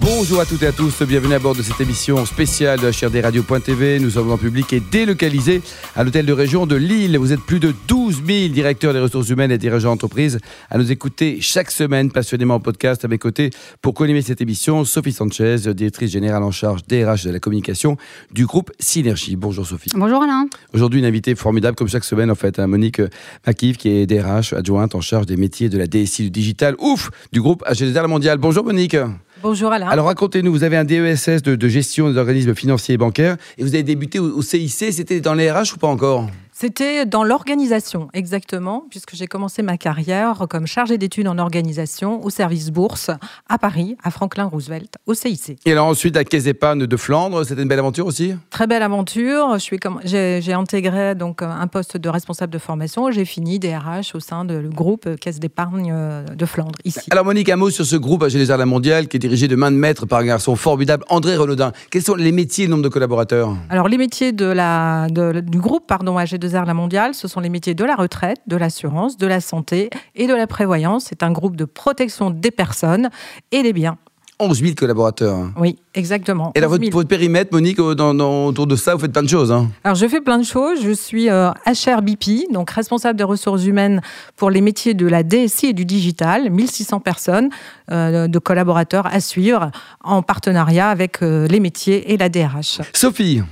Bonjour à toutes et à tous, bienvenue à bord de cette émission spéciale de HRD Radio.tv. Nous sommes en public et délocalisés à l'hôtel de région de Lille. Vous êtes plus de 12 000 directeurs des ressources humaines et dirigeants d'entreprise à nous écouter chaque semaine passionnément en podcast à mes côtés pour co-animer cette émission. Sophie Sanchez, directrice générale en charge DRH de la communication du groupe Synergie. Bonjour Sophie. Bonjour Alain. Aujourd'hui, une invitée formidable comme chaque semaine en fait, hein, Monique Makiv qui est DRH adjointe en charge des métiers de la DSI du digital, ouf, du groupe HDR La Mondiale. Bonjour Monique. Bonjour Alain. Alors racontez-nous, vous avez un DESS de, de gestion des organismes financiers et bancaires et vous avez débuté au, au CIC, c'était dans les RH ou pas encore? C'était dans l'organisation, exactement, puisque j'ai commencé ma carrière comme chargée d'études en organisation au service bourse à Paris, à Franklin Roosevelt, au CIC. Et alors ensuite à Caisse d'épargne de Flandre, c'était une belle aventure aussi? Très belle aventure. J'ai, intégré donc un poste de responsable de formation. J'ai fini DRH au sein du groupe Caisse d'épargne de Flandre ici. Alors Monique, un mot sur ce groupe AG La Mondiale qui est dirigé de main de maître par un garçon formidable, André Renaudin. Quels sont les métiers et le nombre de collaborateurs? Alors les métiers de la, de, du groupe pardon AG2R La Mondiale, ce sont les métiers de la retraite, de l'assurance, de la santé et de la prévoyance. C'est un groupe de protection des personnes et des biens. 11 000 collaborateurs. Oui, exactement. Et là, votre, votre, périmètre, Monique, dans, dans, autour de ça, vous faites plein de choses. Hein Alors, je fais plein de choses. Je suis euh, HRBP, donc responsable des ressources humaines pour les métiers de la DSI et du digital. 1600 personnes euh, de collaborateurs à suivre en partenariat avec euh, les métiers et la DRH. Sophie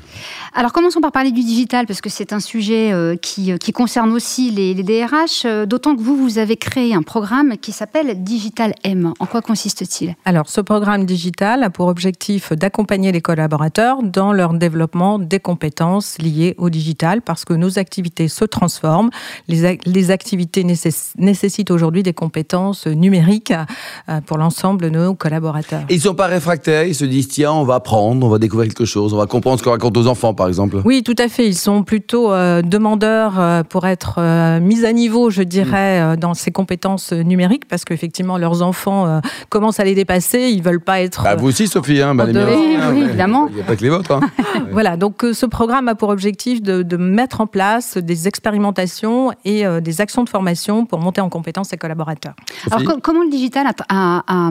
alors commençons par parler du digital parce que c'est un sujet euh, qui, qui, concerne aussi les, les DRH, euh, d'autant que vous, vous avez créé un programme qui s'appelle Digital M. En quoi consiste-t-il? Alors ce programme digital a pour objectif d'accompagner les collaborateurs dans leur développement des compétences liées au digital parce que nos activités se transforment. Les, les activités nécess nécessitent aujourd'hui des compétences numériques euh, pour l'ensemble de nos collaborateurs. Et ils ne sont pas réfractaires, ils se disent tiens, on va apprendre, on va découvrir quelque chose, on va comprendre ce qu'on raconte aux enfants par exemple Oui, tout à fait. Ils sont plutôt euh, demandeurs euh, pour être euh, mis à niveau, je dirais, mmh. dans ces compétences numériques, parce qu'effectivement, leurs enfants commencent à les dépasser. Ils veulent pas être. Bah, vous aussi, Sophie, hein, bah, ah, oui, évidemment. Il n'y a pas que les vôtres. Hein. voilà, donc ce programme a pour objectif de, de, mettre en place des expérimentations et des actions de formation pour monter en compétence ces collaborateurs. Sophie Alors, comment le digital a, a, a,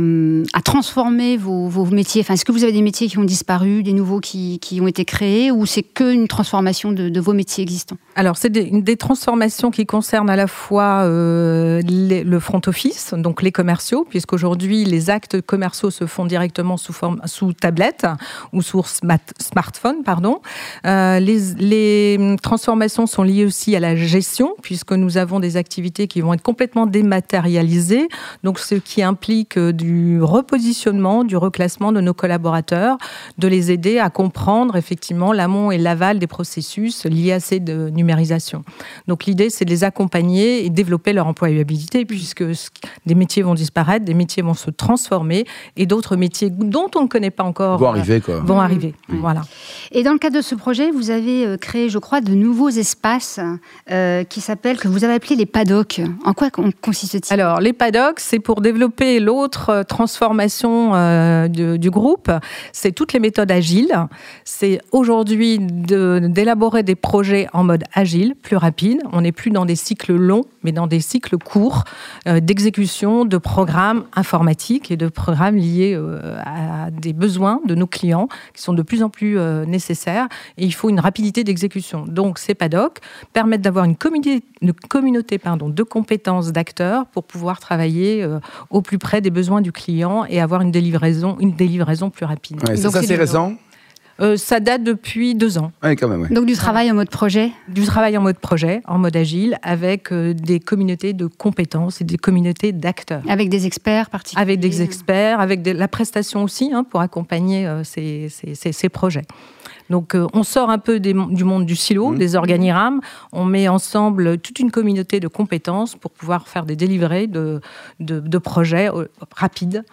a transformé vos, vos métiers? Enfin, Est-ce que vous avez des métiers qui ont disparu, des nouveaux qui, qui ont été créés, ou c'est qu'une transformation de, de, vos métiers existants? Alors, c'est des, des, transformations qui concernent à la fois euh, les, le front office, donc les commerciaux, puisqu'aujourd'hui, les actes commerciaux se font directement sous, forme, sous tablette ou smart, smartphone. Pardon. Euh, les, transformations sont liées aussi à la gestion, puisque nous avons des activités qui vont être complètement dématérialisées, donc ce qui implique du repositionnement, du reclassement de nos collaborateurs, de les aider à comprendre effectivement l'amont et l'aval des processus liés à ces de numérisation. Donc l'idée, c'est de les accompagner et développer leur employabilité, puisque des métiers vont disparaître, des métiers vont se transformer, et d'autres métiers dont on ne connaît pas encore vont arriver. Quoi. Vont arriver. Mmh. Voilà. Et dans le cadre de ce projet, vous avez créé, je crois, de nouveaux espaces euh, qui s'appellent, que vous avez appelés les paddocks. En quoi consiste-t-il? Alors, les paddocks, c'est pour développer l'autre transformation euh, de, du groupe. C'est toutes les méthodes agiles. C'est aujourd'hui d'élaborer de, des projets en mode agile, plus rapide. On n'est plus dans des cycles longs, mais dans des cycles courts euh, d'exécution de programmes informatiques et de programmes liés euh, à des besoins de nos clients qui sont de plus en plus euh, nécessaires. Et il faut une rapidité d'exécution. Donc, ces PADOC permettent d'avoir une communauté, une communauté pardon, de compétences d'acteurs pour pouvoir travailler euh, au plus près des besoins du client et avoir une livraison, une délivraison plus rapide. Ouais, Donc, ça, c'est récent euh, ça date depuis deux ans. Oui, quand même. Ouais. Donc du travail en mode projet Du travail en mode projet, en mode agile, avec euh, des communautés de compétences et des communautés d'acteurs. Avec des experts particuliers Avec des experts, avec de, la prestation aussi, hein, pour accompagner euh, ces, ces, ces, projets. Donc euh, on sort un peu des, du monde du silo, mmh. des organigrammes, on met ensemble toute une communauté de compétences pour pouvoir faire des délivrés de, de, de projets rapides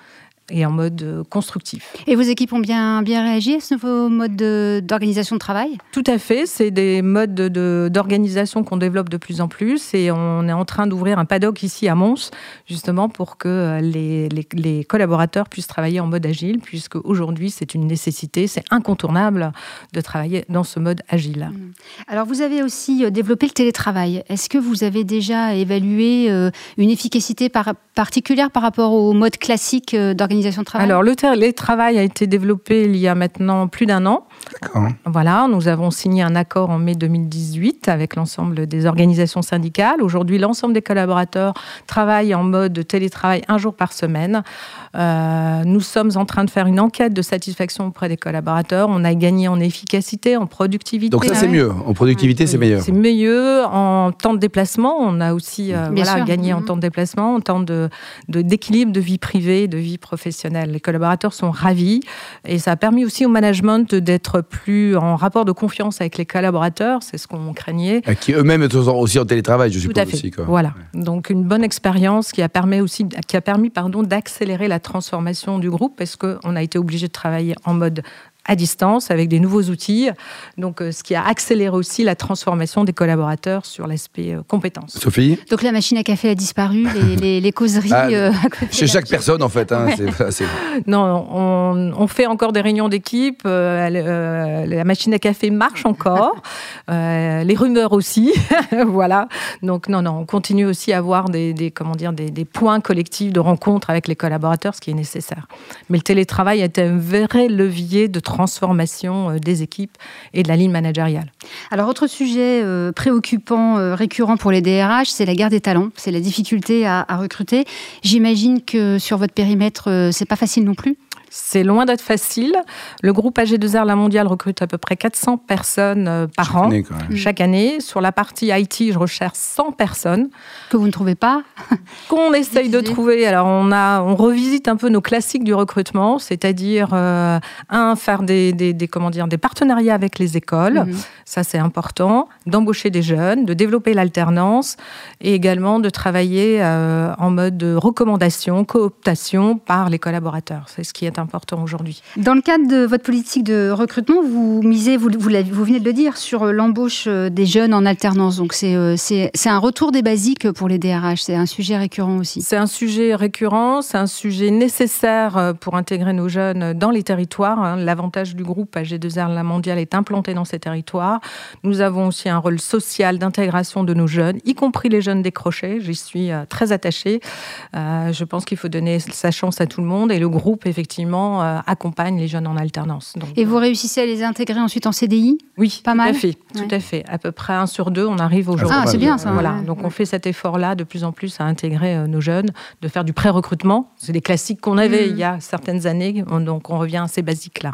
et en mode euh, constructif. Et vos équipes ont bien, bien réagi à ce nouveau mode d'organisation de, travail? Tout à fait, c'est des modes d'organisation qu'on développe de plus en plus et on est en train d'ouvrir un paddock ici à Mons, justement pour que euh, les, les, collaborateurs puissent travailler en mode agile, puisque aujourd'hui c'est une nécessité, c'est incontournable de travailler dans ce mode agile. Mmh. Alors vous avez aussi euh, développé le télétravail. Est-ce que vous avez déjà évalué une efficacité particulière par rapport au mode classique d'organisation alors, le télétravail a été développé il y a maintenant plus d'un an. Voilà, nous avons signé un accord en mai 2018 avec l'ensemble des organisations syndicales. Aujourd'hui, l'ensemble des collaborateurs travaillent en mode télétravail un jour par semaine. Euh, nous sommes en train de faire une enquête de satisfaction auprès des collaborateurs. On a gagné en efficacité, en productivité. Donc ça, c'est mieux. En productivité, c'est meilleur. C'est mieux. En temps de déplacement, on a aussi euh, voilà, gagné en mm-hmm. temps de déplacement, en temps d'équilibre de, d'équilibre de vie privée, de vie professionnelle. Les collaborateurs sont ravis et ça a permis aussi au management d'être plus en rapport de confiance avec les collaborateurs. C'est ce qu'on craignait. qui eux-mêmes sont aussi en télétravail, je suppose. Tout à fait. Aussi, Voilà. Donc une bonne expérience qui a permis aussi, qui a permis pardon d'accélérer la transformation du groupe parce qu'on a été obligé de travailler en mode à distance avec des nouveaux outils. Donc, euh, ce qui a accéléré aussi la transformation des collaborateurs sur l'aspect euh, compétences. Sophie Donc, la machine à café a disparu, les, les, causeries. Ah, euh, chez chaque personne, en fait. Hein, non, on, fait encore des réunions d'équipe. la machine à café marche encore. les rumeurs aussi. voilà. Donc, non, non, on continue aussi à avoir des, des comment dire, des, des, points collectifs de rencontre avec les collaborateurs, ce qui est nécessaire. Mais le télétravail a été un vrai levier de transformation transformation euh, des équipes et de la ligne managériale. Alors, autre sujet euh, préoccupant, euh, récurrent pour les DRH, c'est la guerre des talents, c'est la difficulté à, à recruter. J'imagine que sur votre périmètre, c'est pas facile non plus c'est loin d'être facile. Le groupe AG2R La Mondiale recrute à peu près 400 personnes euh, par an, chaque année. Sur la partie IT, je recherche 100 personnes. Que vous ne trouvez pas Qu'on essaye de trouver. Alors, on, a, on revisite un peu nos classiques du recrutement, c'est-à-dire, euh, un, faire des, des, comment dire, des partenariats avec les écoles. Mhm. Ça, c'est important. D'embaucher des jeunes, de développer l'alternance et également de travailler euh, en mode recommandation, cooptation par les collaborateurs. C'est ce qui est important important aujourd'hui. Dans le cadre de votre politique de recrutement, vous misez, vous, vous, vous venez de le dire, sur euh, l'embauche euh, des jeunes en alternance. Donc euh, c'est un retour des basiques pour les DRH. C'est un sujet récurrent aussi. C'est un sujet récurrent, c'est un sujet nécessaire pour intégrer nos jeunes dans les territoires. Hein. L'avantage du groupe AG2R La Mondiale est implanté dans ces territoires. Nous avons aussi un rôle social d'intégration de nos jeunes, y compris les jeunes décrochés. J'y suis très attachée. je pense qu'il faut donner sa chance à tout le monde et le groupe, effectivement, euh, accompagne les jeunes en alternance. et vous réussissez à les intégrer ensuite en CDI Oui, pas mal. Tout à fait, tout à fait. À peu près un sur deux, on arrive aujourd'hui. Ah, c'est bien ça. Voilà. Donc on fait cet effort-là de plus en plus à intégrer euh, nos jeunes, de faire du pré-recrutement. C'est des classiques qu'on avait mm. il y a certaines années, donc on revient à ces basiques-là.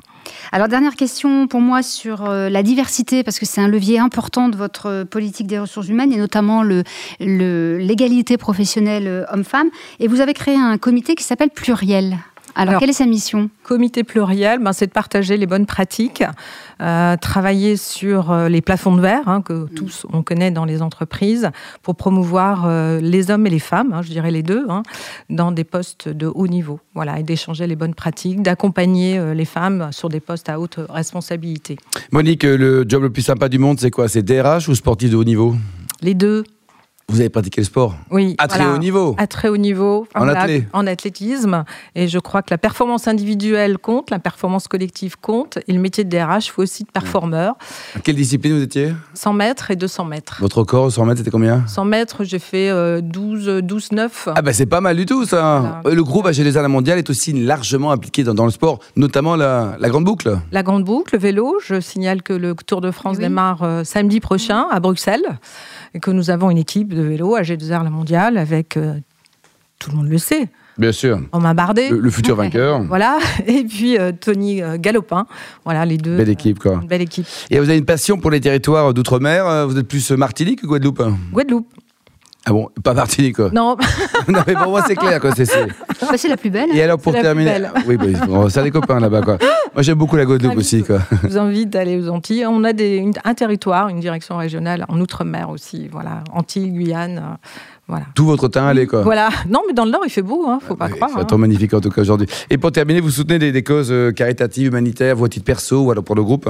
Alors dernière question pour moi sur euh, la diversité, parce que c'est un levier important de votre politique des ressources humaines et notamment l'égalité le, professionnelle homme-femme. Et vous avez créé un comité qui s'appelle Pluriel. Alors, quelle est sa mission? Comité pluriel, ben, c'est de partager les bonnes pratiques, euh, travailler sur euh, les plafonds de verre hein, que mm. tous on connaît dans les entreprises pour promouvoir euh, les hommes et les femmes, hein, je dirais les deux, hein, dans des postes de haut niveau. Voilà, et d'échanger les bonnes pratiques, d'accompagner les femmes sur des postes à haute responsabilité. Monique, le job le plus sympa du monde, c'est quoi? C'est DRH ou sportif de haut niveau? Les deux. Vous avez pratiqué le sport Oui. À très haut niveau À très haut niveau. En, en athlétisme. Et je crois que la performance individuelle compte, la performance collective compte. Et le métier de DRH, il faut aussi de performeur. À quelle discipline vous étiez 100 mètres et 200 mètres. Votre record, 100 mètres, c'était combien 100 mètres, j'ai fait 12, 12, 9. Ah ben c'est pas mal du tout ça. Le groupe AG2R La Mondiale est aussi largement impliqué dans, le sport, notamment la, Grande Boucle. La Grande Boucle, le vélo. Je signale que le Tour de France démarre euh, samedi prochain à Bruxelles et que nous avons une équipe de vélo à G2R La Mondiale avec, euh, tout le monde le sait, Bien sûr. On m'a bardé. Le, futur vainqueur. voilà. Et puis euh, Tony euh, Galopin. Voilà, les deux. Belle équipe, quoi. belle équipe. Et vous avez une passion pour les territoires d'outre-mer. Vous êtes plus Martinique ou Guadeloupe? Guadeloupe. Ah bon, pas Martinique quoi. Non. non mais pour moi c'est clair quoi. C'est bah, la plus belle. Et alors pour terminer, oui, bah, ça les copains là-bas quoi. Moi j'aime beaucoup la Guadeloupe aussi quoi. Je vous invite d'aller aux Antilles. On a des, un territoire, une direction régionale en outre-mer aussi. Voilà, Antilles, Guyane. Voilà. Tout votre temps, allez quoi. Voilà. Non, mais dans le Nord, il fait beau, hein, faut pas Oui, croire. Ça hein. tombe magnifique en tout cas aujourd'hui. Et pour terminer, vous soutenez des, des causes euh, caritatives, humanitaires, vous à titre perso ou alors pour le groupe?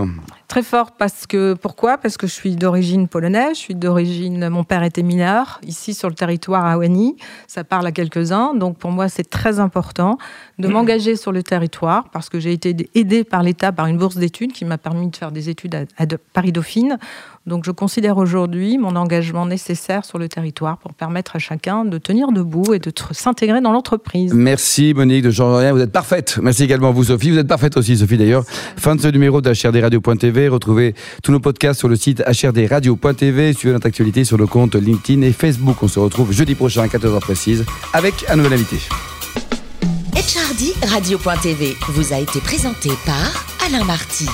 Très fort parce que pourquoi? Parce que je suis d'origine polonaise, je suis d'origine mon père était mineur ici sur le territoire à Wani, ça parle à quelques-uns donc pour moi c'est très important de m'engager sur le territoire parce que j'ai été aidée par l'État par une bourse d'études qui m'a permis de faire des études à, à de- Paris Dauphine. Donc je considère aujourd'hui mon engagement nécessaire sur le territoire pour permettre à chacun de tenir debout et de s'intégrer dans l'entreprise. Merci Monique de Jean Rien, vous êtes parfaite. Merci également vous Sophie, vous êtes parfaite aussi Sophie d'ailleurs. Fin de ce numéro d'HRDRadio.tv. Retrouvez tous nos podcasts sur le site HRDRadio.tv. Suivez notre actualité sur le compte LinkedIn et Facebook. On se retrouve jeudi prochain à 14h précise avec un nouvel invité. HRD Radio.tv vous a été présenté par Alain Marty.